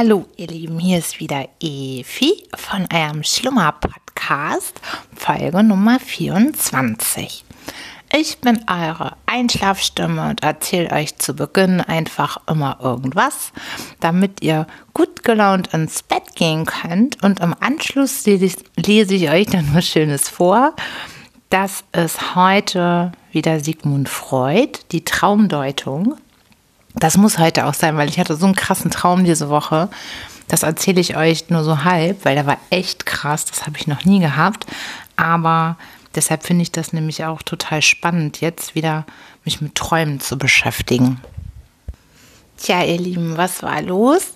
Hallo, ihr Lieben, hier ist wieder Evi von eurem Schlummer-Podcast, Folge Nummer 24. Ich bin eure Einschlafstimme und erzähle euch zu Beginn einfach immer irgendwas, damit ihr gut gelaunt ins Bett gehen könnt. Und im Anschluss lese ich euch dann was Schönes vor. Das ist heute wieder Sigmund Freud, die Traumdeutung. Das muss heute auch sein, weil ich hatte so einen krassen Traum diese Woche. Das erzähle ich euch nur so halb, weil der war echt krass. Das habe ich noch nie gehabt. Aber deshalb finde ich das nämlich auch total spannend, jetzt wieder mich mit Träumen zu beschäftigen. Tja, ihr Lieben, was war los?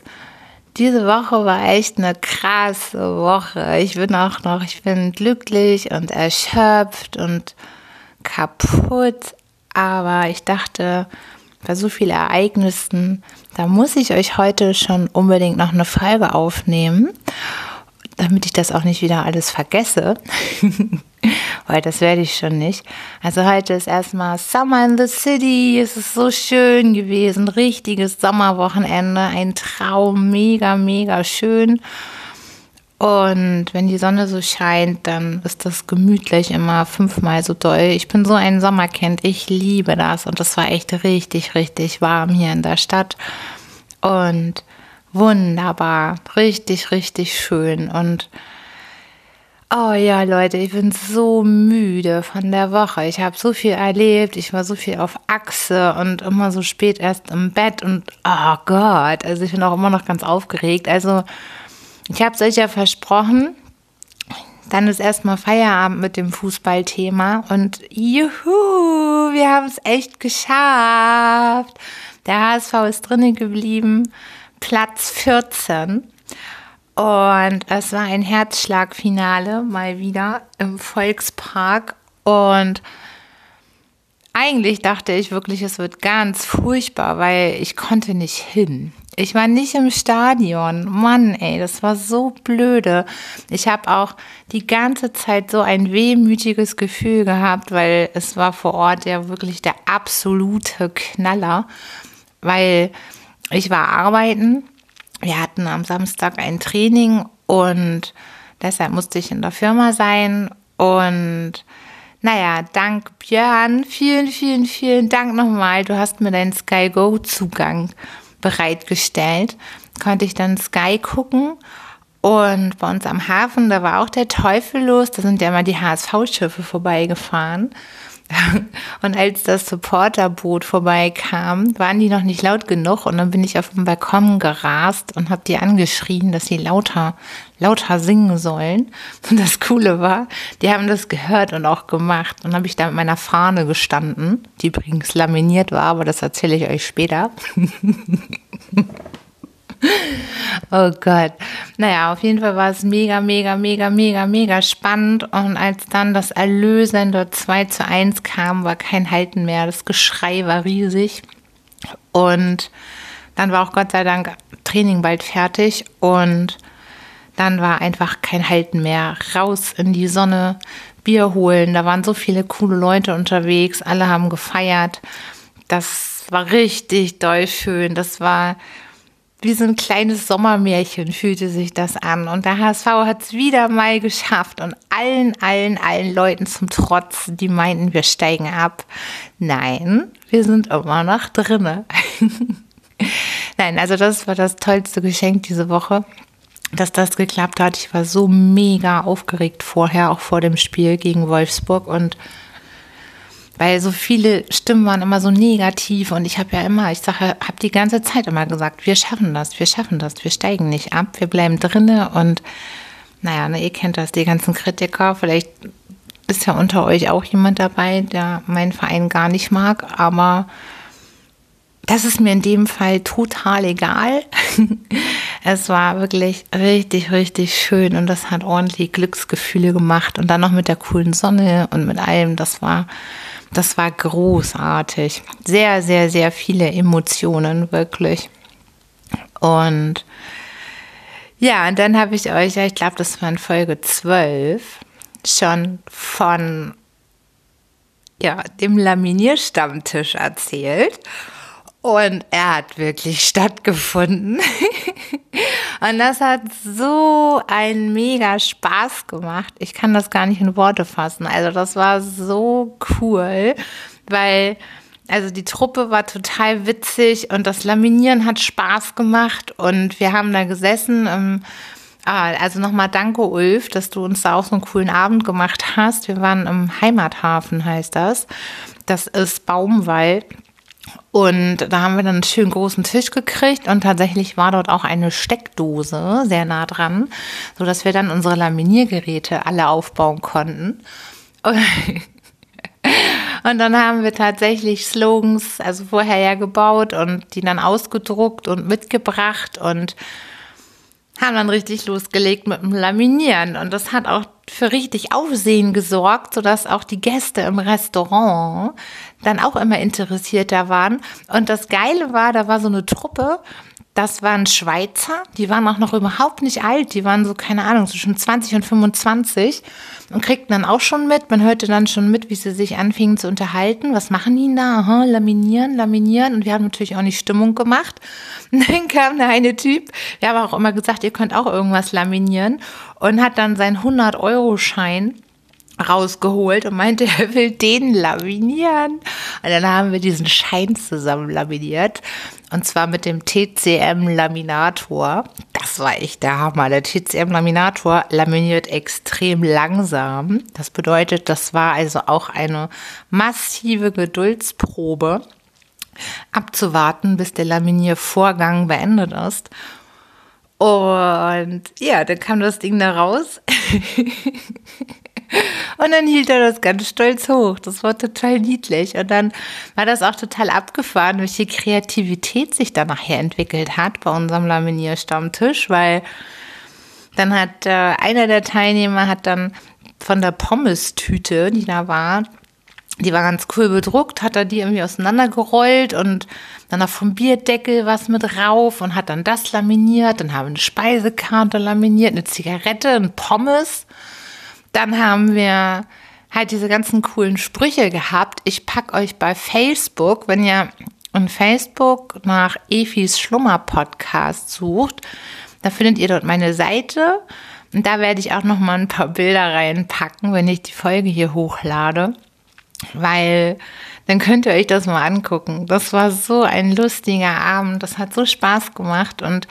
Diese Woche war echt eine krasse Woche. Ich bin auch noch, ich bin glücklich und erschöpft und kaputt. Aber ich dachte, bei so vielen Ereignissen, da muss ich euch heute schon unbedingt noch eine Folge aufnehmen, damit ich das auch nicht wieder alles vergesse. Weil das werde ich schon nicht. Also heute ist erstmal Summer in the City. Es ist so schön gewesen. Richtiges Sommerwochenende. Ein Traum. Mega, mega schön. Und wenn die Sonne so scheint, dann ist das gemütlich immer fünfmal so doll. Ich bin so ein Sommerkind. Ich liebe das. Und es war echt richtig, richtig warm hier in der Stadt. Und wunderbar. Richtig, richtig schön. Und Oh ja, Leute, ich bin so müde von der Woche. Ich habe so viel erlebt. Ich war so viel auf Achse und immer so spät erst im Bett und oh Gott, also ich bin auch immer noch ganz aufgeregt. Also ich habe es euch ja versprochen. Dann ist erstmal Feierabend mit dem Fußballthema und juhu, wir haben es echt geschafft. Der HSV ist drinnen geblieben, Platz 14. Und es war ein Herzschlagfinale mal wieder im Volkspark. Und eigentlich dachte ich wirklich, es wird ganz furchtbar, weil ich konnte nicht hin. Ich war nicht im Stadion. Mann, ey, das war so blöde. Ich habe auch die ganze Zeit so ein wehmütiges Gefühl gehabt, weil es war vor Ort ja wirklich der absolute Knaller, weil ich war arbeiten. Wir hatten am Samstag ein Training und deshalb musste ich in der Firma sein und naja, dank Björn, vielen, vielen, vielen Dank nochmal. Du hast mir deinen Sky Go Zugang bereitgestellt. Konnte ich dann Sky gucken. Und bei uns am Hafen, da war auch der Teufel los. Da sind ja immer die HSV-Schiffe vorbeigefahren. Und als das Supporterboot vorbeikam, waren die noch nicht laut genug und dann bin ich auf dem Balkon gerast und habe die angeschrien, dass sie lauter, lauter singen sollen. Und das Coole war, die haben das gehört und auch gemacht. Und habe ich da mit meiner Fahne gestanden, die übrigens laminiert war, aber das erzähle ich euch später. Oh Gott. Naja, auf jeden Fall war es mega, mega, mega, mega, mega spannend. Und als dann das Erlösende 2 zu 1 kam, war kein Halten mehr. Das Geschrei war riesig. Und dann war auch Gott sei Dank Training bald fertig. Und dann war einfach kein Halten mehr. Raus in die Sonne, Bier holen. Da waren so viele coole Leute unterwegs. Alle haben gefeiert. Das war richtig doll schön. Das war wie so ein kleines Sommermärchen fühlte sich das an. Und der HSV hat es wieder mal geschafft. Und allen, allen, allen Leuten zum Trotz, die meinten, wir steigen ab. Nein, wir sind immer noch drinne. Nein, also das war das tollste Geschenk diese Woche, dass das geklappt hat. Ich war so mega aufgeregt vorher, auch vor dem Spiel gegen Wolfsburg und weil so viele Stimmen waren immer so negativ und ich habe ja immer, ich sage, habe die ganze Zeit immer gesagt, wir schaffen das, wir schaffen das, wir steigen nicht ab, wir bleiben drinne und naja, ne, ihr kennt das, die ganzen Kritiker, vielleicht ist ja unter euch auch jemand dabei, der meinen Verein gar nicht mag, aber das ist mir in dem Fall total egal. es war wirklich richtig, richtig schön und das hat ordentlich Glücksgefühle gemacht und dann noch mit der coolen Sonne und mit allem, das war das war großartig. Sehr, sehr, sehr viele Emotionen, wirklich. Und ja, und dann habe ich euch, ich glaube, das war in Folge 12, schon von ja, dem Laminierstammtisch erzählt. Und er hat wirklich stattgefunden. Und das hat so einen mega Spaß gemacht. Ich kann das gar nicht in Worte fassen. Also das war so cool, weil also die Truppe war total witzig und das Laminieren hat Spaß gemacht und wir haben da gesessen. Ähm, ah, also nochmal danke, Ulf, dass du uns da auch so einen coolen Abend gemacht hast. Wir waren im Heimathafen, heißt das. Das ist Baumwald. Und da haben wir dann einen schönen großen Tisch gekriegt und tatsächlich war dort auch eine Steckdose sehr nah dran, sodass wir dann unsere Laminiergeräte alle aufbauen konnten. Und dann haben wir tatsächlich Slogans, also vorher ja gebaut und die dann ausgedruckt und mitgebracht und haben dann richtig losgelegt mit dem Laminieren. Und das hat auch für richtig Aufsehen gesorgt, sodass auch die Gäste im Restaurant dann auch immer interessierter waren. Und das Geile war, da war so eine Truppe, das waren Schweizer, die waren auch noch überhaupt nicht alt, die waren so, keine Ahnung, zwischen 20 und 25 und kriegten dann auch schon mit, man hörte dann schon mit, wie sie sich anfingen zu unterhalten. Was machen die da? Aha, laminieren, laminieren und wir haben natürlich auch nicht Stimmung gemacht. Und dann kam da eine Typ, der hat auch immer gesagt, ihr könnt auch irgendwas laminieren und hat dann seinen 100-Euro-Schein rausgeholt und meinte, er will den laminieren. Und dann haben wir diesen Schein zusammen laminiert. Und zwar mit dem TCM-Laminator. Das war echt der Hammer. Der TCM-Laminator laminiert extrem langsam. Das bedeutet, das war also auch eine massive Geduldsprobe abzuwarten, bis der Laminiervorgang beendet ist. Und ja, dann kam das Ding da raus. Und dann hielt er das ganz stolz hoch. Das war total niedlich. Und dann war das auch total abgefahren, welche Kreativität sich da nachher entwickelt hat bei unserem Laminierstammtisch, weil dann hat äh, einer der Teilnehmer hat dann von der Pommes-Tüte, die da war, die war ganz cool bedruckt, hat er die irgendwie auseinandergerollt und dann noch vom Bierdeckel was mit rauf und hat dann das laminiert. Dann haben wir eine Speisekarte laminiert, eine Zigarette, ein Pommes. Dann haben wir halt diese ganzen coolen Sprüche gehabt. Ich packe euch bei Facebook, wenn ihr in Facebook nach Efis Schlummer-Podcast sucht, da findet ihr dort meine Seite. Und da werde ich auch noch mal ein paar Bilder reinpacken, wenn ich die Folge hier hochlade. Weil dann könnt ihr euch das mal angucken. Das war so ein lustiger Abend. Das hat so Spaß gemacht und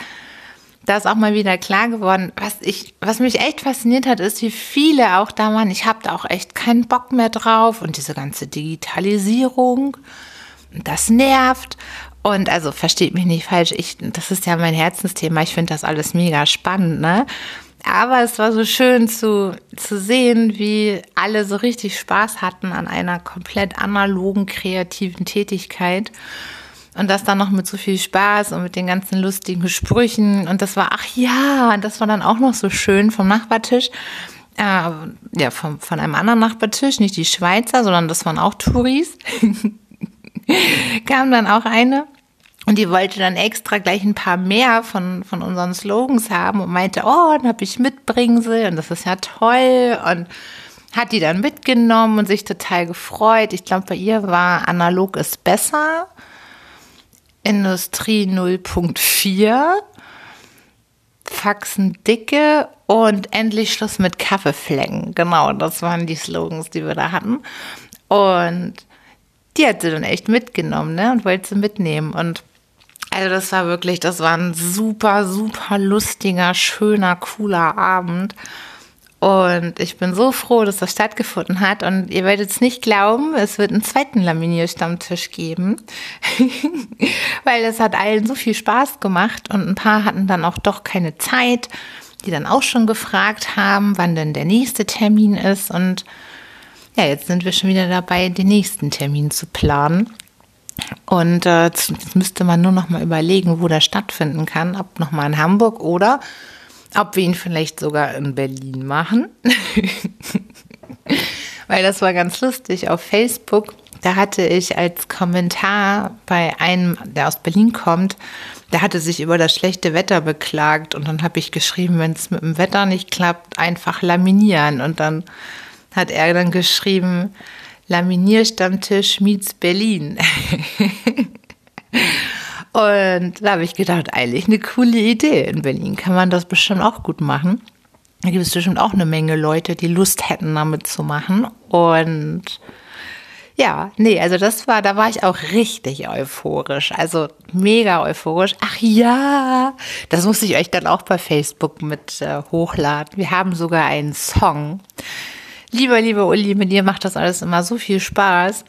da ist auch mal wieder klar geworden, was ich, was mich echt fasziniert hat, ist, wie viele auch da waren. Ich habe da auch echt keinen Bock mehr drauf und diese ganze Digitalisierung, das nervt. Und also versteht mich nicht falsch, ich, das ist ja mein Herzensthema. Ich finde das alles mega spannend, ne? Aber es war so schön zu, zu sehen, wie alle so richtig Spaß hatten an einer komplett analogen, kreativen Tätigkeit. Und das dann noch mit so viel Spaß und mit den ganzen lustigen Sprüchen. Und das war, ach ja, das war dann auch noch so schön vom Nachbartisch. Äh, ja, vom, von einem anderen Nachbartisch, nicht die Schweizer, sondern das waren auch Touris. Kam dann auch eine. Und die wollte dann extra gleich ein paar mehr von, von unseren Slogans haben und meinte, oh, dann habe ich Mitbringsel und das ist ja toll. Und hat die dann mitgenommen und sich total gefreut. Ich glaube, bei ihr war analog ist besser. Industrie 0.4, Faxen dicke und endlich Schluss mit Kaffeeflecken. Genau, das waren die Slogans, die wir da hatten. Und die hat sie dann echt mitgenommen, ne? Und wollte sie mitnehmen. Und also das war wirklich, das war ein super, super lustiger, schöner, cooler Abend. Und ich bin so froh, dass das stattgefunden hat. Und ihr werdet es nicht glauben, es wird einen zweiten Laminierstammtisch geben. Weil es hat allen so viel Spaß gemacht und ein paar hatten dann auch doch keine Zeit, die dann auch schon gefragt haben, wann denn der nächste Termin ist. Und ja, jetzt sind wir schon wieder dabei, den nächsten Termin zu planen. Und äh, jetzt müsste man nur noch mal überlegen, wo der stattfinden kann, ob noch mal in Hamburg oder ob wir ihn vielleicht sogar in Berlin machen. Weil das war ganz lustig. Auf Facebook, da hatte ich als Kommentar bei einem, der aus Berlin kommt, der hatte sich über das schlechte Wetter beklagt. Und dann habe ich geschrieben, wenn es mit dem Wetter nicht klappt, einfach laminieren. Und dann hat er dann geschrieben, Laminierstammtisch meets Berlin. Und da habe ich gedacht, eigentlich eine coole Idee. In Berlin kann man das bestimmt auch gut machen. Da gibt es bestimmt auch eine Menge Leute, die Lust hätten, damit zu machen. Und ja, nee, also das war, da war ich auch richtig euphorisch. Also mega euphorisch. Ach ja, das muss ich euch dann auch bei Facebook mit äh, hochladen. Wir haben sogar einen Song. Lieber, lieber Uli, mit dir macht das alles immer so viel Spaß.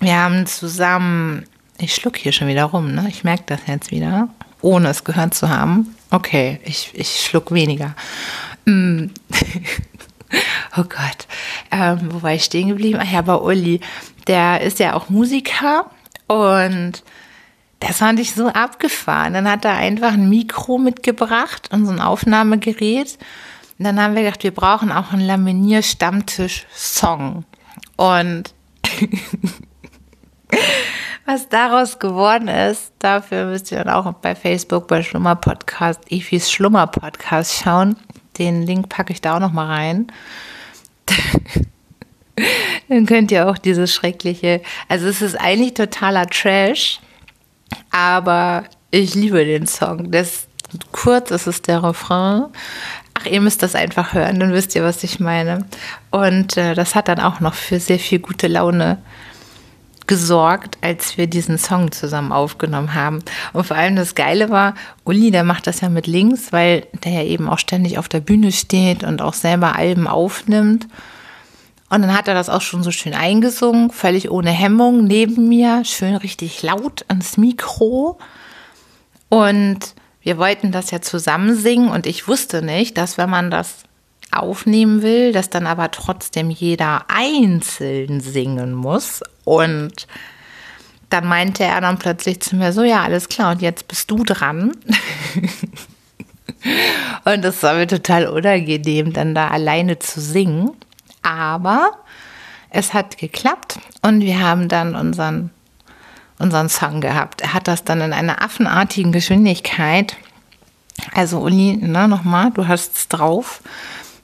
Wir haben zusammen, ich schluck hier schon wieder rum, ne? Ich merke das jetzt wieder, ohne es gehört zu haben. Okay, ich, ich schluck weniger. Mm. oh Gott, ähm, wo war ich stehen geblieben? Ach ja, bei Uli. Der ist ja auch Musiker und das fand ich so abgefahren. Dann hat er einfach ein Mikro mitgebracht und so ein Aufnahmegerät. Und dann haben wir gedacht, wir brauchen auch einen Laminier-Stammtisch-Song. Und was daraus geworden ist, dafür müsst ihr dann auch bei Facebook bei Schlummer Podcast, Efis Schlummer Podcast schauen. Den Link packe ich da auch noch mal rein. Dann könnt ihr auch dieses schreckliche, also es ist eigentlich totaler Trash, aber ich liebe den Song. Das kurz, es ist der Refrain. Ach, ihr müsst das einfach hören, dann wisst ihr, was ich meine. Und äh, das hat dann auch noch für sehr viel gute Laune gesorgt, als wir diesen Song zusammen aufgenommen haben. Und vor allem das Geile war, Uli, der macht das ja mit links, weil der ja eben auch ständig auf der Bühne steht und auch selber Alben aufnimmt. Und dann hat er das auch schon so schön eingesungen, völlig ohne Hemmung, neben mir, schön richtig laut ans Mikro. Und wir wollten das ja zusammen singen und ich wusste nicht, dass wenn man das aufnehmen will, dass dann aber trotzdem jeder einzeln singen muss. Und dann meinte er dann plötzlich zu mir so, ja, alles klar, und jetzt bist du dran. und das war mir total unangenehm, dann da alleine zu singen. Aber es hat geklappt und wir haben dann unseren, unseren Song gehabt. Er hat das dann in einer affenartigen Geschwindigkeit. Also Uli, ne, nochmal, du hast es drauf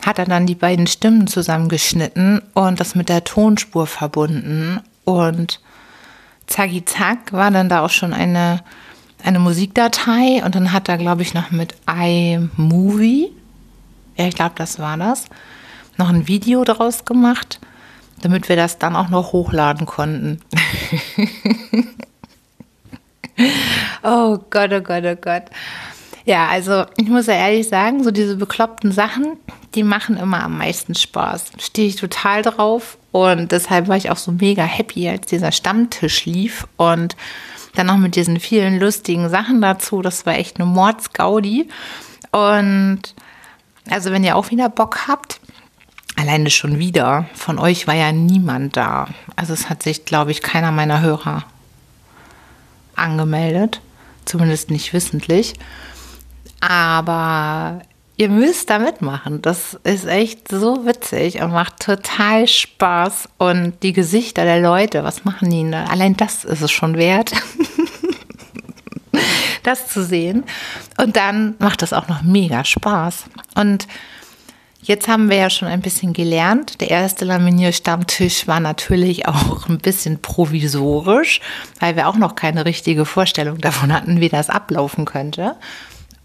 hat er dann die beiden Stimmen zusammengeschnitten und das mit der Tonspur verbunden. Und zacki zack war dann da auch schon eine, eine Musikdatei und dann hat er, glaube ich, noch mit iMovie, ja, ich glaube, das war das, noch ein Video daraus gemacht, damit wir das dann auch noch hochladen konnten. oh Gott, oh Gott, oh Gott. Ja, also ich muss ja ehrlich sagen, so diese bekloppten Sachen, die machen immer am meisten Spaß. Stehe ich total drauf und deshalb war ich auch so mega happy, als dieser Stammtisch lief und dann noch mit diesen vielen lustigen Sachen dazu. Das war echt eine Mordsgaudi. Und also wenn ihr auch wieder Bock habt, alleine schon wieder, von euch war ja niemand da. Also es hat sich, glaube ich, keiner meiner Hörer angemeldet, zumindest nicht wissentlich. Aber ihr müsst da mitmachen. Das ist echt so witzig und macht total Spaß. Und die Gesichter der Leute, was machen die da? Allein das ist es schon wert. das zu sehen. Und dann macht das auch noch mega Spaß. Und jetzt haben wir ja schon ein bisschen gelernt. Der erste Laminier-Stammtisch war natürlich auch ein bisschen provisorisch, weil wir auch noch keine richtige Vorstellung davon hatten, wie das ablaufen könnte.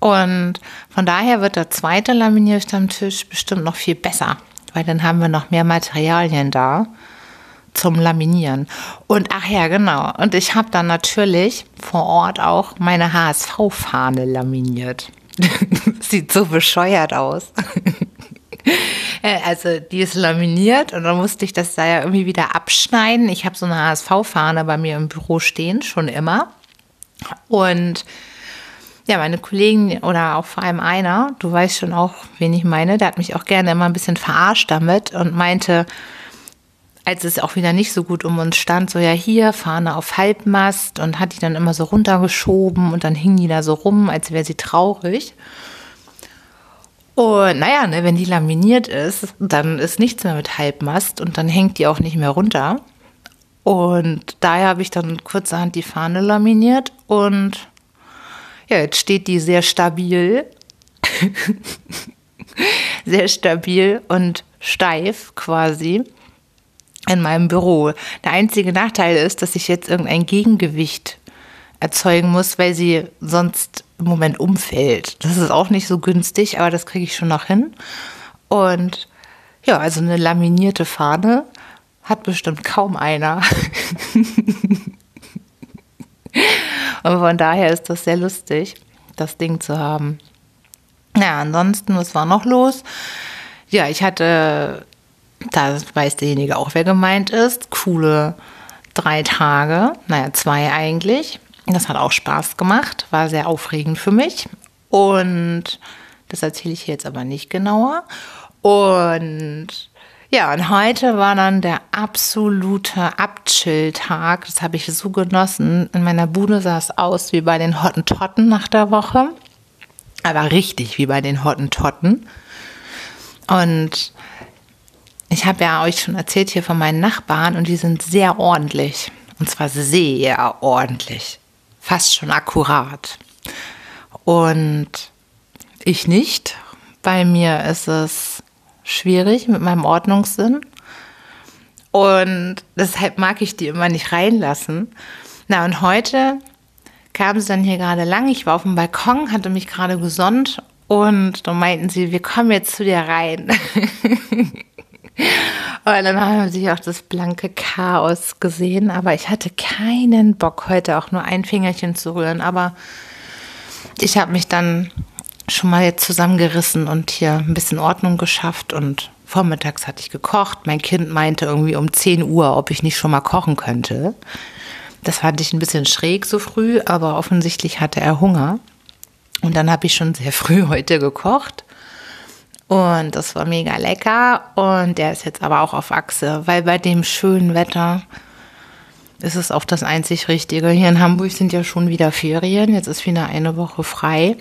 Und von daher wird der zweite Laminierstammtisch bestimmt noch viel besser, weil dann haben wir noch mehr Materialien da zum Laminieren. Und ach ja, genau. Und ich habe dann natürlich vor Ort auch meine HSV-Fahne laminiert. Sieht so bescheuert aus. Äh, also die ist laminiert und dann musste ich das da ja irgendwie wieder abschneiden. Ich habe so eine HSV-Fahne bei mir im Büro stehen, schon immer. Und ja, meine Kollegen oder auch vor allem einer, du weißt schon auch, wen ich meine, der hat mich auch gerne immer ein bisschen verarscht damit und meinte, als es auch wieder nicht so gut um uns stand, so ja hier, Fahne auf Halbmast und hat die dann immer so runtergeschoben und dann hing die da so rum, als wäre sie traurig. Und naja, ne, wenn die laminiert ist, dann ist nichts mehr mit Halbmast und dann hängt die auch nicht mehr runter. Und daher habe ich dann kurzerhand die Fahne laminiert und ja, jetzt steht die sehr stabil. sehr stabil und steif quasi in meinem Büro. Der einzige Nachteil ist, dass ich jetzt irgendein Gegengewicht erzeugen muss, weil sie sonst im Moment umfällt. Das ist auch nicht so günstig, aber das kriege ich schon noch hin. Und ja, also eine laminierte Fahne hat bestimmt kaum einer. Und von daher ist das sehr lustig, das Ding zu haben. Ja, ansonsten, was war noch los? Ja, ich hatte, da weiß derjenige auch, wer gemeint ist, coole drei Tage, naja, zwei eigentlich. Das hat auch Spaß gemacht, war sehr aufregend für mich. Und das erzähle ich jetzt aber nicht genauer. Und ja, und heute war dann der absolute Abchill-Tag. Das habe ich so genossen. In meiner Bude sah es aus wie bei den Hottentotten nach der Woche. Aber richtig wie bei den Hottentotten. Und ich habe ja euch schon erzählt hier von meinen Nachbarn und die sind sehr ordentlich. Und zwar sehr ordentlich. Fast schon akkurat. Und ich nicht. Bei mir ist es schwierig mit meinem Ordnungssinn. Und deshalb mag ich die immer nicht reinlassen. Na, und heute kam sie dann hier gerade lang. Ich war auf dem Balkon, hatte mich gerade gesonnt und dann meinten sie, wir kommen jetzt zu dir rein. Und dann haben sie auch das blanke Chaos gesehen, aber ich hatte keinen Bock, heute auch nur ein Fingerchen zu rühren. Aber ich habe mich dann schon mal jetzt zusammengerissen und hier ein bisschen Ordnung geschafft und vormittags hatte ich gekocht. Mein Kind meinte irgendwie um 10 Uhr, ob ich nicht schon mal kochen könnte. Das fand ich ein bisschen schräg so früh, aber offensichtlich hatte er Hunger. Und dann habe ich schon sehr früh heute gekocht. Und das war mega lecker. Und der ist jetzt aber auch auf Achse, weil bei dem schönen Wetter ist es auch das einzig Richtige. Hier in Hamburg sind ja schon wieder Ferien. Jetzt ist wieder eine Woche frei.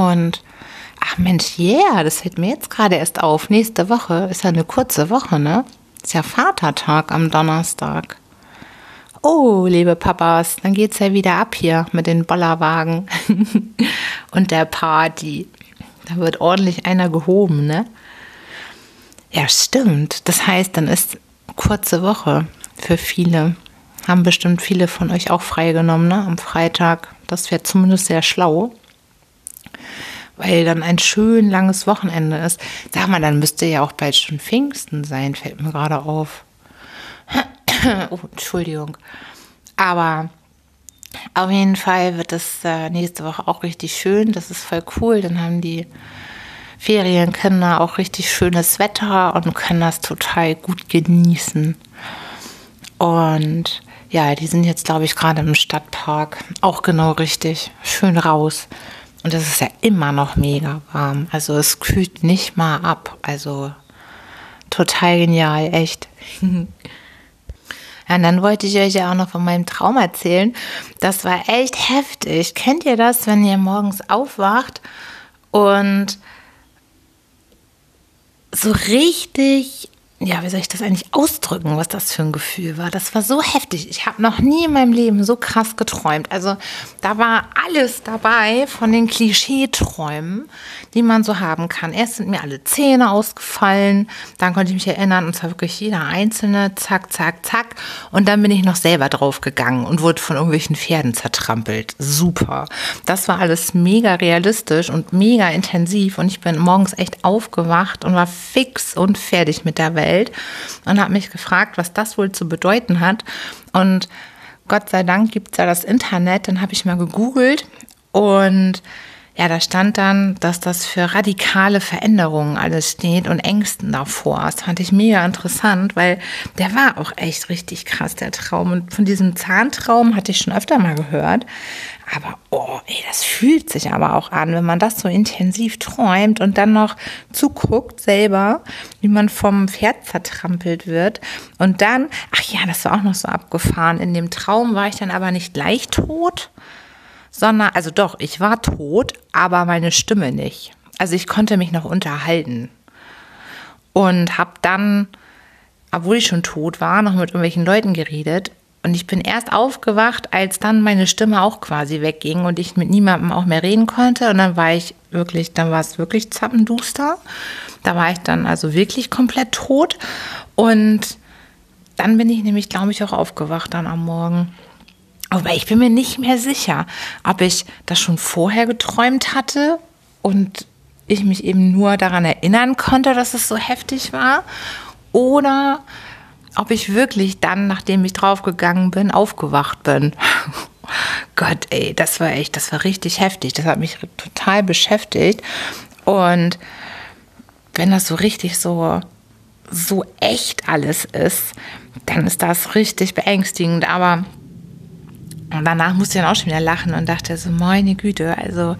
Und ach Mensch, yeah, das fällt mir jetzt gerade erst auf. Nächste Woche ist ja eine kurze Woche, ne? Ist ja Vatertag am Donnerstag. Oh, liebe Papas, dann geht's ja wieder ab hier mit den Bollerwagen und der Party. Da wird ordentlich einer gehoben, ne? Ja, stimmt. Das heißt, dann ist kurze Woche für viele. Haben bestimmt viele von euch auch freigenommen, ne? Am Freitag. Das wäre zumindest sehr schlau weil dann ein schön langes Wochenende ist. Sag mal, dann müsste ja auch bald schon Pfingsten sein, fällt mir gerade auf. oh, Entschuldigung. Aber auf jeden Fall wird es äh, nächste Woche auch richtig schön. Das ist voll cool. Dann haben die Ferienkinder auch richtig schönes Wetter und können das total gut genießen. Und ja, die sind jetzt, glaube ich, gerade im Stadtpark. Auch genau richtig. Schön raus. Und es ist ja immer noch mega warm. Also es kühlt nicht mal ab. Also total genial, echt. Ja, und dann wollte ich euch ja auch noch von meinem Traum erzählen. Das war echt heftig. Kennt ihr das, wenn ihr morgens aufwacht und so richtig ja, wie soll ich das eigentlich ausdrücken, was das für ein Gefühl war? Das war so heftig. Ich habe noch nie in meinem Leben so krass geträumt. Also da war alles dabei von den Klischeeträumen, die man so haben kann. Erst sind mir alle Zähne ausgefallen, dann konnte ich mich erinnern, und zwar wirklich jeder einzelne, zack, zack, zack. Und dann bin ich noch selber draufgegangen und wurde von irgendwelchen Pferden zertrampelt. Super. Das war alles mega realistisch und mega intensiv. Und ich bin morgens echt aufgewacht und war fix und fertig mit der Welt. Welt und habe mich gefragt, was das wohl zu bedeuten hat. Und Gott sei Dank gibt es ja das Internet. Dann habe ich mal gegoogelt und ja, da stand dann, dass das für radikale Veränderungen alles steht und Ängsten davor. Das fand ich mega interessant, weil der war auch echt richtig krass, der Traum. Und von diesem Zahntraum hatte ich schon öfter mal gehört. Aber, oh, ey, das fühlt sich aber auch an, wenn man das so intensiv träumt und dann noch zuguckt selber, wie man vom Pferd zertrampelt wird. Und dann, ach ja, das war auch noch so abgefahren. In dem Traum war ich dann aber nicht leicht tot, sondern, also doch, ich war tot, aber meine Stimme nicht. Also ich konnte mich noch unterhalten. Und habe dann, obwohl ich schon tot war, noch mit irgendwelchen Leuten geredet und ich bin erst aufgewacht, als dann meine Stimme auch quasi wegging und ich mit niemandem auch mehr reden konnte. Und dann war ich wirklich, dann war es wirklich zappenduster. Da war ich dann also wirklich komplett tot. Und dann bin ich nämlich, glaube ich, auch aufgewacht dann am Morgen. Aber ich bin mir nicht mehr sicher, ob ich das schon vorher geträumt hatte und ich mich eben nur daran erinnern konnte, dass es so heftig war. Oder ob ich wirklich dann, nachdem ich draufgegangen bin, aufgewacht bin. Gott, ey, das war echt, das war richtig heftig. Das hat mich total beschäftigt. Und wenn das so richtig so, so echt alles ist, dann ist das richtig beängstigend. Aber danach musste ich dann auch schon wieder lachen und dachte so, meine Güte, also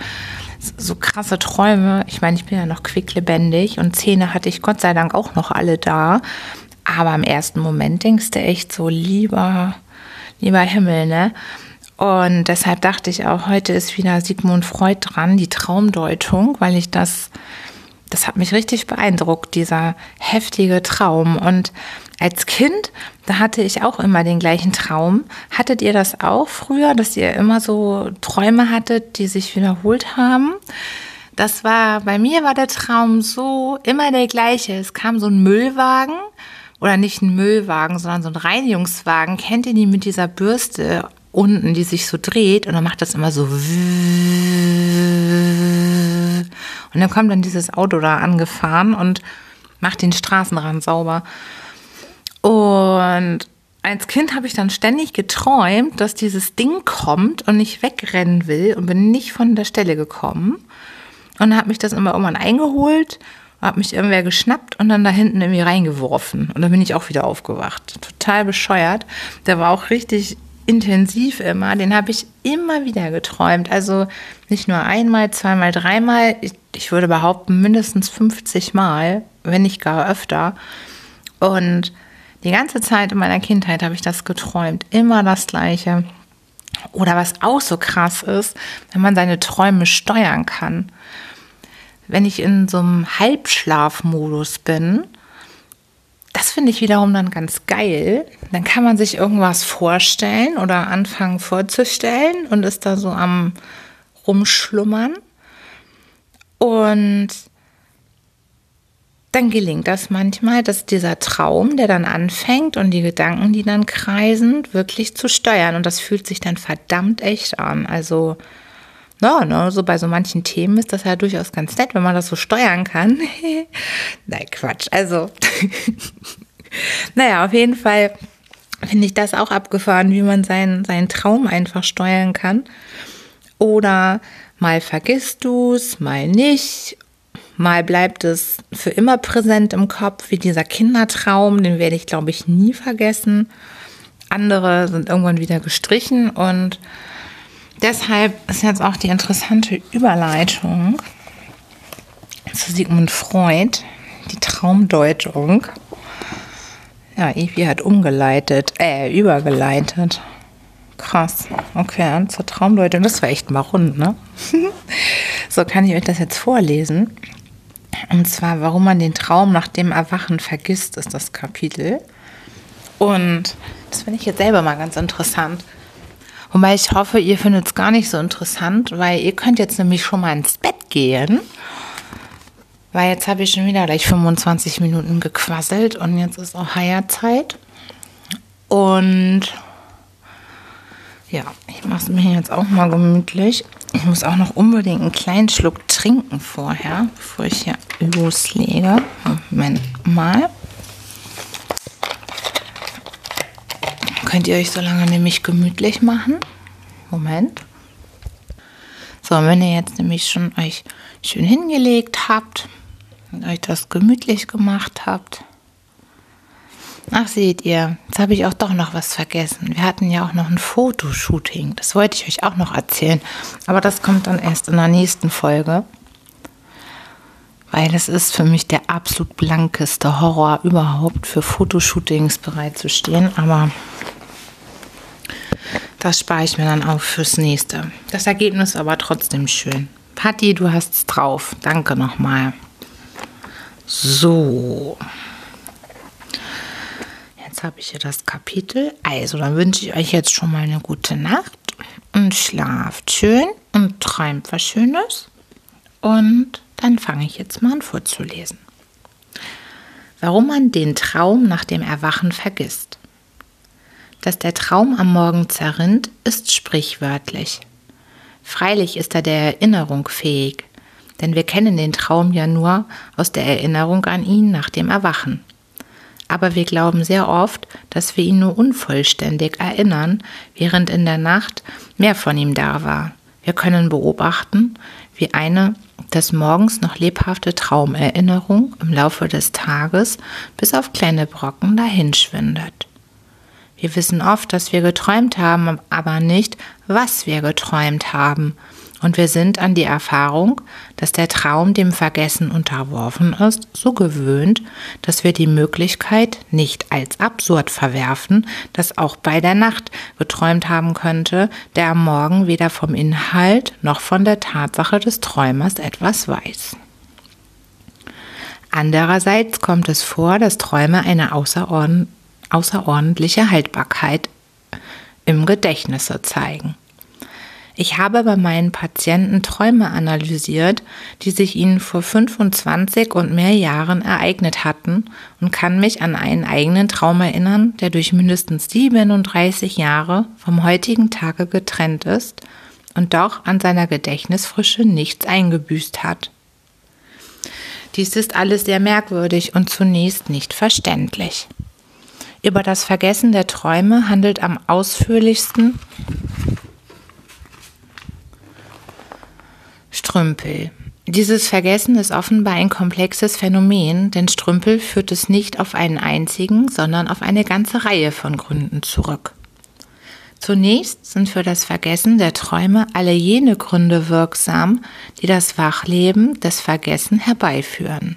so krasse Träume. Ich meine, ich bin ja noch quicklebendig und Zähne hatte ich Gott sei Dank auch noch alle da. Aber im ersten Moment denkst du echt so, lieber, lieber Himmel, ne? Und deshalb dachte ich auch, heute ist wieder Sigmund Freud dran, die Traumdeutung, weil ich das, das hat mich richtig beeindruckt, dieser heftige Traum. Und als Kind, da hatte ich auch immer den gleichen Traum. Hattet ihr das auch früher, dass ihr immer so Träume hattet, die sich wiederholt haben? Das war, bei mir war der Traum so immer der gleiche. Es kam so ein Müllwagen oder nicht ein Müllwagen, sondern so ein Reinigungswagen. Kennt ihr die mit dieser Bürste unten, die sich so dreht und dann macht das immer so und dann kommt dann dieses Auto da angefahren und macht den Straßenrand sauber. Und als Kind habe ich dann ständig geträumt, dass dieses Ding kommt und ich wegrennen will und bin nicht von der Stelle gekommen. Und habe mich das immer irgendwann eingeholt, habe mich irgendwer geschnappt und dann da hinten irgendwie reingeworfen. Und dann bin ich auch wieder aufgewacht. Total bescheuert. Der war auch richtig intensiv immer. Den habe ich immer wieder geträumt. Also nicht nur einmal, zweimal, dreimal. Ich, ich würde behaupten, mindestens 50 Mal, wenn nicht gar öfter. Und die ganze Zeit in meiner Kindheit habe ich das geträumt. Immer das Gleiche. Oder was auch so krass ist, wenn man seine Träume steuern kann. Wenn ich in so einem Halbschlafmodus bin, das finde ich wiederum dann ganz geil. Dann kann man sich irgendwas vorstellen oder anfangen vorzustellen und ist da so am Rumschlummern. Und dann gelingt das manchmal, dass dieser Traum, der dann anfängt und die Gedanken, die dann kreisen, wirklich zu steuern. Und das fühlt sich dann verdammt echt an. Also, na, ne, so bei so manchen Themen ist das ja durchaus ganz nett, wenn man das so steuern kann. Nein, Quatsch. Also, naja, auf jeden Fall finde ich das auch abgefahren, wie man seinen, seinen Traum einfach steuern kann. Oder mal vergisst du es, mal nicht. Mal bleibt es für immer präsent im Kopf, wie dieser Kindertraum, den werde ich, glaube ich, nie vergessen. Andere sind irgendwann wieder gestrichen und deshalb ist jetzt auch die interessante Überleitung zu Sigmund Freud, die Traumdeutung. Ja, Evi hat umgeleitet, äh, übergeleitet. Krass. Okay, zur Traumdeutung. Das war echt mal rund, ne? so kann ich euch das jetzt vorlesen. Und zwar, warum man den Traum nach dem Erwachen vergisst, ist das Kapitel. Und das finde ich jetzt selber mal ganz interessant. Wobei ich hoffe, ihr findet es gar nicht so interessant, weil ihr könnt jetzt nämlich schon mal ins Bett gehen. Weil jetzt habe ich schon wieder gleich 25 Minuten gequasselt und jetzt ist auch Heierzeit. Und ja, ich mache es mir jetzt auch mal gemütlich. Ich muss auch noch unbedingt einen kleinen Schluck trinken vorher, bevor ich hier loslege. Moment mal. Könnt ihr euch so lange nämlich gemütlich machen? Moment. So, wenn ihr jetzt nämlich schon euch schön hingelegt habt und euch das gemütlich gemacht habt, Ach, seht ihr, jetzt habe ich auch doch noch was vergessen. Wir hatten ja auch noch ein Fotoshooting. Das wollte ich euch auch noch erzählen. Aber das kommt dann erst in der nächsten Folge. Weil es ist für mich der absolut blankeste Horror überhaupt, für Fotoshootings bereitzustehen. Aber das spare ich mir dann auch fürs nächste. Das Ergebnis aber trotzdem schön. Patti, du hast es drauf. Danke nochmal. So habe ich hier das Kapitel. Also, dann wünsche ich euch jetzt schon mal eine gute Nacht und schlaft schön und träumt was Schönes. Und dann fange ich jetzt mal an vorzulesen. Warum man den Traum nach dem Erwachen vergisst. Dass der Traum am Morgen zerrinnt, ist sprichwörtlich. Freilich ist er der Erinnerung fähig, denn wir kennen den Traum ja nur aus der Erinnerung an ihn nach dem Erwachen. Aber wir glauben sehr oft, dass wir ihn nur unvollständig erinnern, während in der Nacht mehr von ihm da war. Wir können beobachten, wie eine des Morgens noch lebhafte Traumerinnerung im Laufe des Tages bis auf kleine Brocken dahinschwindet. Wir wissen oft, dass wir geträumt haben, aber nicht, was wir geträumt haben. Und wir sind an die Erfahrung, dass der Traum dem Vergessen unterworfen ist, so gewöhnt, dass wir die Möglichkeit nicht als absurd verwerfen, dass auch bei der Nacht geträumt haben könnte, der am Morgen weder vom Inhalt noch von der Tatsache des Träumers etwas weiß. Andererseits kommt es vor, dass Träume eine außerordentliche außerordentliche Haltbarkeit im Gedächtnis zeigen. Ich habe bei meinen Patienten Träume analysiert, die sich ihnen vor 25 und mehr Jahren ereignet hatten und kann mich an einen eigenen Traum erinnern, der durch mindestens 37 Jahre vom heutigen Tage getrennt ist und doch an seiner Gedächtnisfrische nichts eingebüßt hat. Dies ist alles sehr merkwürdig und zunächst nicht verständlich. Über das Vergessen der Träume handelt am ausführlichsten Strümpel. Dieses Vergessen ist offenbar ein komplexes Phänomen, denn Strümpel führt es nicht auf einen einzigen, sondern auf eine ganze Reihe von Gründen zurück. Zunächst sind für das Vergessen der Träume alle jene Gründe wirksam, die das Wachleben des Vergessen herbeiführen.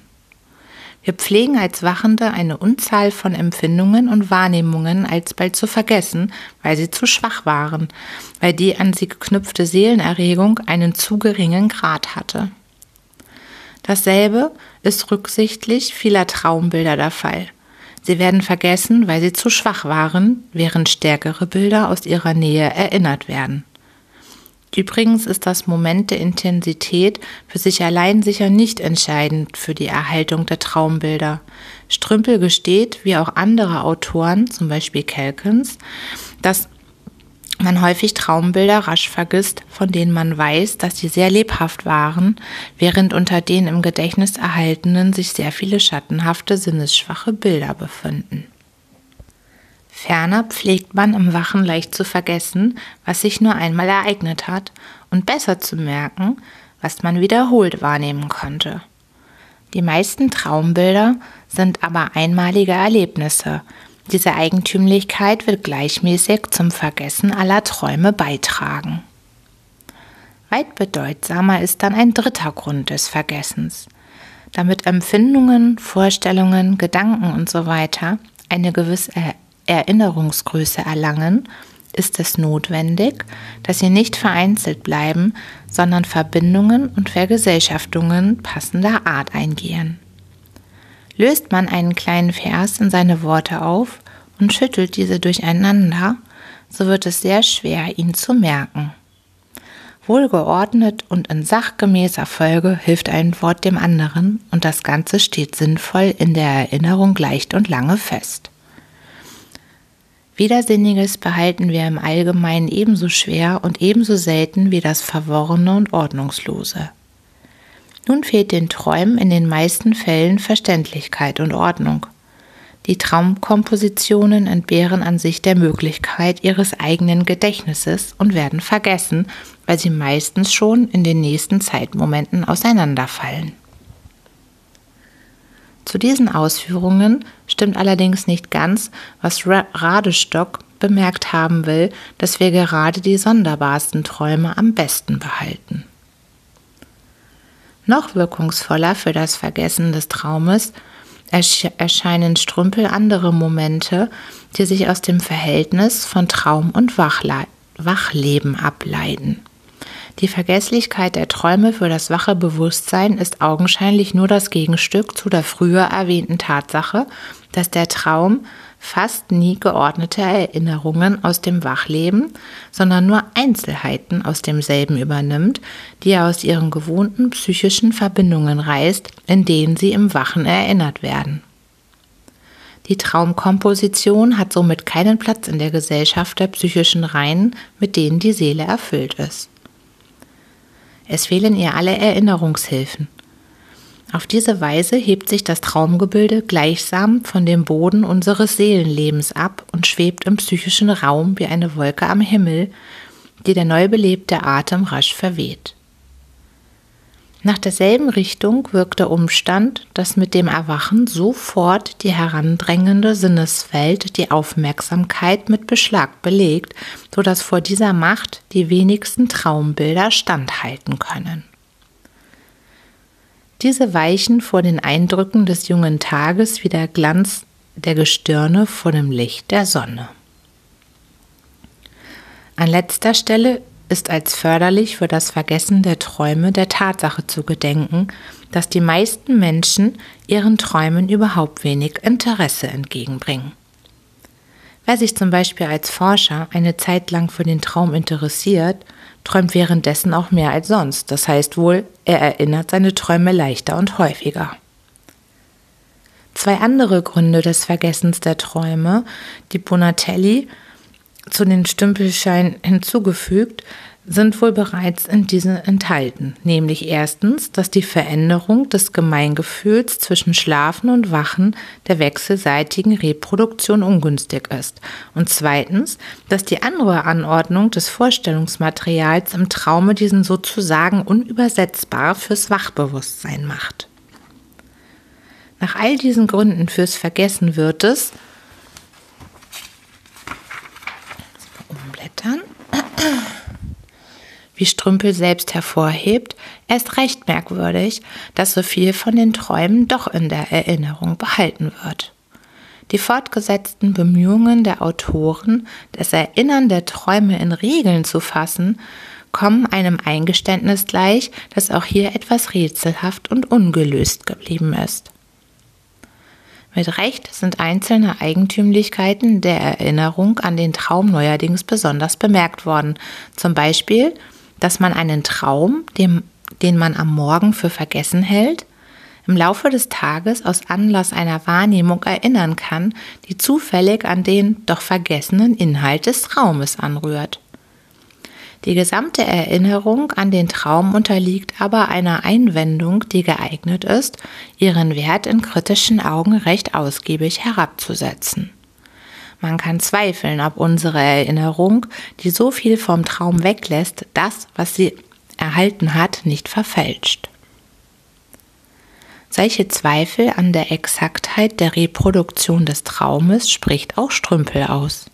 Wir pflegen als Wachende eine Unzahl von Empfindungen und Wahrnehmungen alsbald zu vergessen, weil sie zu schwach waren, weil die an sie geknüpfte Seelenerregung einen zu geringen Grad hatte. Dasselbe ist rücksichtlich vieler Traumbilder der Fall. Sie werden vergessen, weil sie zu schwach waren, während stärkere Bilder aus ihrer Nähe erinnert werden. Übrigens ist das Moment der Intensität für sich allein sicher nicht entscheidend für die Erhaltung der Traumbilder. Strümpel gesteht, wie auch andere Autoren, zum Beispiel Kelkens, dass man häufig Traumbilder rasch vergisst, von denen man weiß, dass sie sehr lebhaft waren, während unter den im Gedächtnis erhaltenen sich sehr viele schattenhafte, sinnesschwache Bilder befinden. Ferner pflegt man im Wachen leicht zu vergessen, was sich nur einmal ereignet hat, und besser zu merken, was man wiederholt wahrnehmen konnte. Die meisten Traumbilder sind aber einmalige Erlebnisse. Diese Eigentümlichkeit wird gleichmäßig zum Vergessen aller Träume beitragen. Weit bedeutsamer ist dann ein dritter Grund des Vergessens. Damit Empfindungen, Vorstellungen, Gedanken usw. So eine gewisse Erinnerungsgröße erlangen, ist es notwendig, dass sie nicht vereinzelt bleiben, sondern Verbindungen und Vergesellschaftungen passender Art eingehen. Löst man einen kleinen Vers in seine Worte auf und schüttelt diese durcheinander, so wird es sehr schwer, ihn zu merken. Wohlgeordnet und in sachgemäßer Folge hilft ein Wort dem anderen und das Ganze steht sinnvoll in der Erinnerung leicht und lange fest. Widersinniges behalten wir im Allgemeinen ebenso schwer und ebenso selten wie das Verworrene und Ordnungslose. Nun fehlt den Träumen in den meisten Fällen Verständlichkeit und Ordnung. Die Traumkompositionen entbehren an sich der Möglichkeit ihres eigenen Gedächtnisses und werden vergessen, weil sie meistens schon in den nächsten Zeitmomenten auseinanderfallen. Zu diesen Ausführungen stimmt allerdings nicht ganz, was Radestock bemerkt haben will, dass wir gerade die sonderbarsten Träume am besten behalten. Noch wirkungsvoller für das Vergessen des Traumes erscheinen Strümpel andere Momente, die sich aus dem Verhältnis von Traum und Wachleben ableiten. Die Vergesslichkeit der Träume für das wache Bewusstsein ist augenscheinlich nur das Gegenstück zu der früher erwähnten Tatsache, dass der Traum fast nie geordnete Erinnerungen aus dem Wachleben, sondern nur Einzelheiten aus demselben übernimmt, die er aus ihren gewohnten psychischen Verbindungen reißt, in denen sie im Wachen erinnert werden. Die Traumkomposition hat somit keinen Platz in der Gesellschaft der psychischen Reihen, mit denen die Seele erfüllt ist. Es fehlen ihr alle Erinnerungshilfen. Auf diese Weise hebt sich das Traumgebilde gleichsam von dem Boden unseres Seelenlebens ab und schwebt im psychischen Raum wie eine Wolke am Himmel, die der neu belebte Atem rasch verweht. Nach derselben Richtung wirkt der Umstand, dass mit dem Erwachen sofort die herandrängende Sinneswelt die Aufmerksamkeit mit Beschlag belegt, so dass vor dieser Macht die wenigsten Traumbilder standhalten können. Diese weichen vor den Eindrücken des jungen Tages wie der Glanz der Gestirne vor dem Licht der Sonne. An letzter Stelle ist als förderlich für das Vergessen der Träume der Tatsache zu gedenken, dass die meisten Menschen ihren Träumen überhaupt wenig Interesse entgegenbringen. Wer sich zum Beispiel als Forscher eine Zeit lang für den Traum interessiert, träumt währenddessen auch mehr als sonst. Das heißt wohl, er erinnert seine Träume leichter und häufiger. Zwei andere Gründe des Vergessens der Träume, die Bonatelli zu den Stümpelscheinen hinzugefügt, sind wohl bereits in diesen enthalten, nämlich erstens, dass die Veränderung des Gemeingefühls zwischen Schlafen und Wachen der wechselseitigen Reproduktion ungünstig ist und zweitens, dass die andere Anordnung des Vorstellungsmaterials im Traume diesen sozusagen unübersetzbar fürs Wachbewusstsein macht. Nach all diesen Gründen fürs Vergessen wird es, umblättern, wie Strümpel selbst hervorhebt, erst recht merkwürdig, dass so viel von den Träumen doch in der Erinnerung behalten wird. Die fortgesetzten Bemühungen der Autoren, das Erinnern der Träume in Regeln zu fassen, kommen einem Eingeständnis gleich, dass auch hier etwas rätselhaft und ungelöst geblieben ist. Mit Recht sind einzelne Eigentümlichkeiten der Erinnerung an den Traum neuerdings besonders bemerkt worden. Zum Beispiel, dass man einen Traum, dem, den man am Morgen für vergessen hält, im Laufe des Tages aus Anlass einer Wahrnehmung erinnern kann, die zufällig an den doch vergessenen Inhalt des Traumes anrührt. Die gesamte Erinnerung an den Traum unterliegt aber einer Einwendung, die geeignet ist, ihren Wert in kritischen Augen recht ausgiebig herabzusetzen. Man kann zweifeln, ob unsere Erinnerung, die so viel vom Traum weglässt, das, was sie erhalten hat, nicht verfälscht. Solche Zweifel an der Exaktheit der Reproduktion des Traumes spricht auch Strümpel aus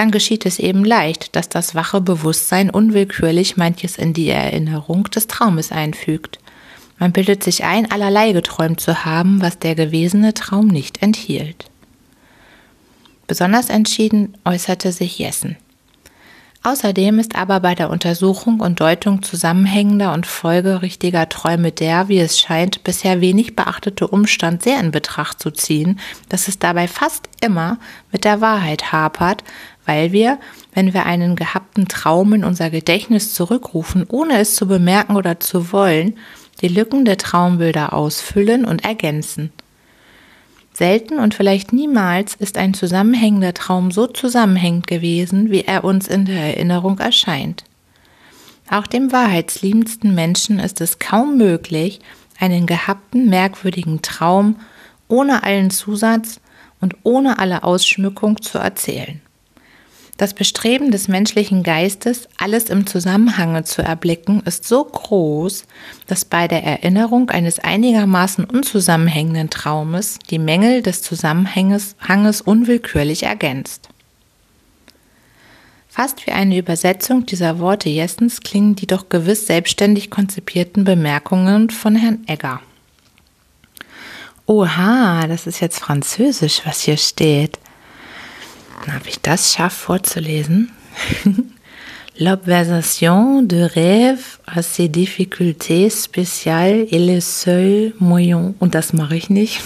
dann geschieht es eben leicht, dass das wache Bewusstsein unwillkürlich manches in die Erinnerung des Traumes einfügt. Man bildet sich ein, allerlei geträumt zu haben, was der gewesene Traum nicht enthielt. Besonders entschieden äußerte sich Jessen. Außerdem ist aber bei der Untersuchung und Deutung zusammenhängender und folgerichtiger Träume der, wie es scheint, bisher wenig beachtete Umstand sehr in Betracht zu ziehen, dass es dabei fast immer mit der Wahrheit hapert, weil wir, wenn wir einen gehabten Traum in unser Gedächtnis zurückrufen, ohne es zu bemerken oder zu wollen, die Lücken der Traumbilder ausfüllen und ergänzen. Selten und vielleicht niemals ist ein zusammenhängender Traum so zusammenhängend gewesen, wie er uns in der Erinnerung erscheint. Auch dem wahrheitsliebendsten Menschen ist es kaum möglich, einen gehabten, merkwürdigen Traum ohne allen Zusatz und ohne alle Ausschmückung zu erzählen. Das Bestreben des menschlichen Geistes, alles im Zusammenhange zu erblicken, ist so groß, dass bei der Erinnerung eines einigermaßen unzusammenhängenden Traumes die Mängel des Zusammenhanges Hanges unwillkürlich ergänzt. Fast wie eine Übersetzung dieser Worte Jessens klingen die doch gewiss selbstständig konzipierten Bemerkungen von Herrn Egger. Oha, das ist jetzt Französisch, was hier steht. Habe ich das scharf vorzulesen? L'observation de rêve a ses difficultés spéciales et le seul moyen. Und das mache ich nicht.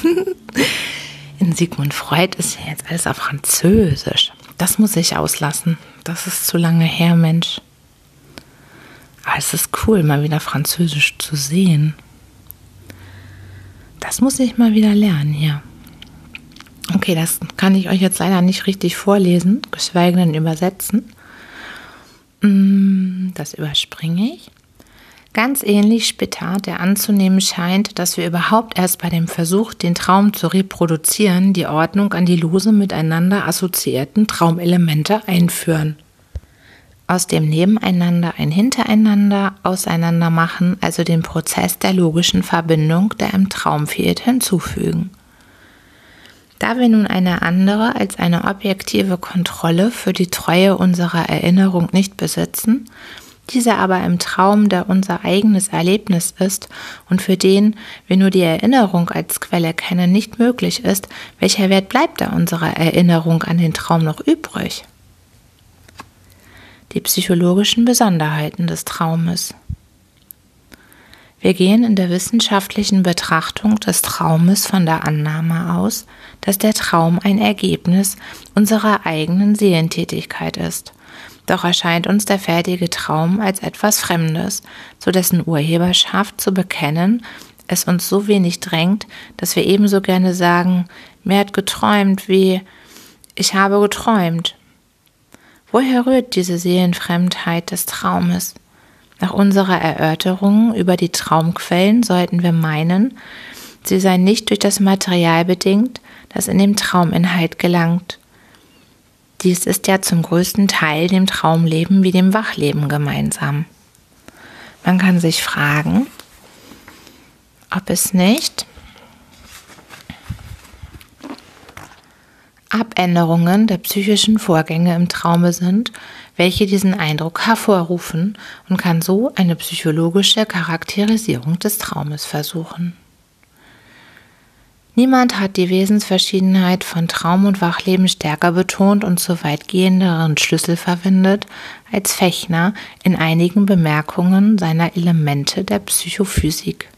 In Sigmund Freud ist ja jetzt alles auf Französisch. Das muss ich auslassen. Das ist zu lange her, Mensch. Aber es ist cool, mal wieder Französisch zu sehen. Das muss ich mal wieder lernen hier. Okay, das kann ich euch jetzt leider nicht richtig vorlesen, geschweige denn übersetzen. Mm, das überspringe ich. Ganz ähnlich später, der anzunehmen scheint, dass wir überhaupt erst bei dem Versuch, den Traum zu reproduzieren, die Ordnung an die lose miteinander assoziierten Traumelemente einführen. Aus dem Nebeneinander ein Hintereinander auseinander machen, also den Prozess der logischen Verbindung, der im Traum fehlt, hinzufügen. Da wir nun eine andere als eine objektive Kontrolle für die Treue unserer Erinnerung nicht besitzen, dieser aber im Traum, der unser eigenes Erlebnis ist und für den wir nur die Erinnerung als Quelle kennen, nicht möglich ist, welcher Wert bleibt da unserer Erinnerung an den Traum noch übrig? Die psychologischen Besonderheiten des Traumes. Wir gehen in der wissenschaftlichen Betrachtung des Traumes von der Annahme aus, dass der Traum ein Ergebnis unserer eigenen Seelentätigkeit ist – doch erscheint uns der fertige Traum als etwas Fremdes, zu dessen Urheberschaft zu bekennen es uns so wenig drängt, dass wir ebenso gerne sagen, mir hat geträumt wie ich habe geträumt. Woher rührt diese Seelenfremdheit des Traumes? Nach unserer Erörterung über die Traumquellen sollten wir meinen, sie seien nicht durch das Material bedingt, das in dem Trauminhalt gelangt, dies ist ja zum größten Teil dem Traumleben wie dem Wachleben gemeinsam. Man kann sich fragen, ob es nicht Abänderungen der psychischen Vorgänge im Traume sind, welche diesen Eindruck hervorrufen und kann so eine psychologische Charakterisierung des Traumes versuchen. Niemand hat die Wesensverschiedenheit von Traum und Wachleben stärker betont und zu weitgehenderen Schlüssel verwendet als Fechner in einigen Bemerkungen seiner Elemente der Psychophysik.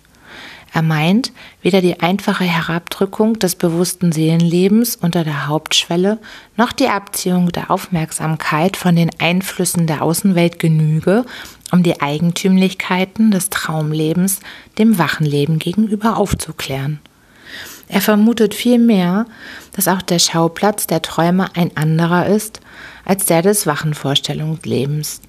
Er meint, weder die einfache Herabdrückung des bewussten Seelenlebens unter der Hauptschwelle noch die Abziehung der Aufmerksamkeit von den Einflüssen der Außenwelt genüge, um die Eigentümlichkeiten des Traumlebens dem wachen Leben gegenüber aufzuklären. Er vermutet vielmehr, dass auch der Schauplatz der Träume ein anderer ist als der des wachen Vorstellungslebens.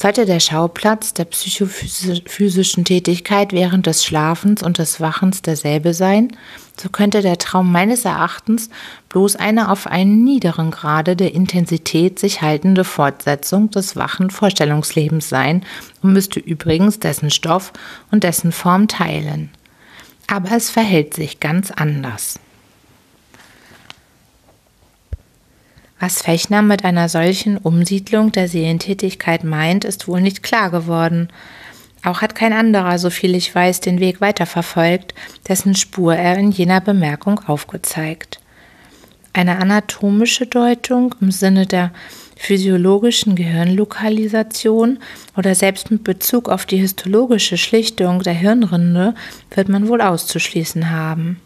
Sollte der Schauplatz der psychophysischen Tätigkeit während des Schlafens und des Wachens derselbe sein, so könnte der Traum meines Erachtens bloß eine auf einen niederen Grade der Intensität sich haltende Fortsetzung des wachen Vorstellungslebens sein und müsste übrigens dessen Stoff und dessen Form teilen aber es verhält sich ganz anders. Was Fechner mit einer solchen Umsiedlung der Seelentätigkeit meint, ist wohl nicht klar geworden. Auch hat kein anderer, so viel ich weiß, den Weg weiterverfolgt, dessen Spur er in jener Bemerkung aufgezeigt. Eine anatomische Deutung im Sinne der physiologischen Gehirnlokalisation oder selbst mit Bezug auf die histologische Schlichtung der Hirnrinde wird man wohl auszuschließen haben.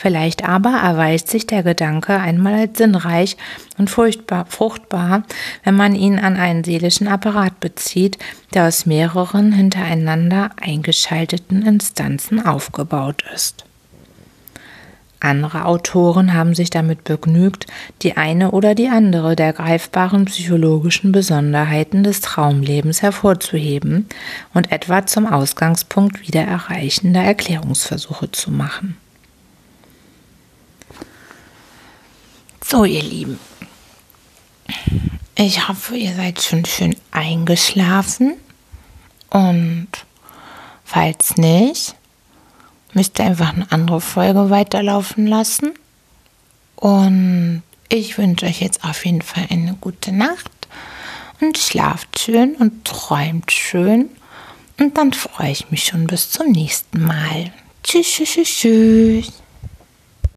Vielleicht aber erweist sich der Gedanke einmal als sinnreich und fruchtbar, wenn man ihn an einen seelischen Apparat bezieht, der aus mehreren hintereinander eingeschalteten Instanzen aufgebaut ist. Andere Autoren haben sich damit begnügt, die eine oder die andere der greifbaren psychologischen Besonderheiten des Traumlebens hervorzuheben und etwa zum Ausgangspunkt wiedererreichender Erklärungsversuche zu machen. So, ihr Lieben, ich hoffe, ihr seid schon schön eingeschlafen und falls nicht, müsst ihr einfach eine andere Folge weiterlaufen lassen. Und ich wünsche euch jetzt auf jeden Fall eine gute Nacht und schlaft schön und träumt schön. Und dann freue ich mich schon bis zum nächsten Mal. Tschüss, tschüss, tschüss.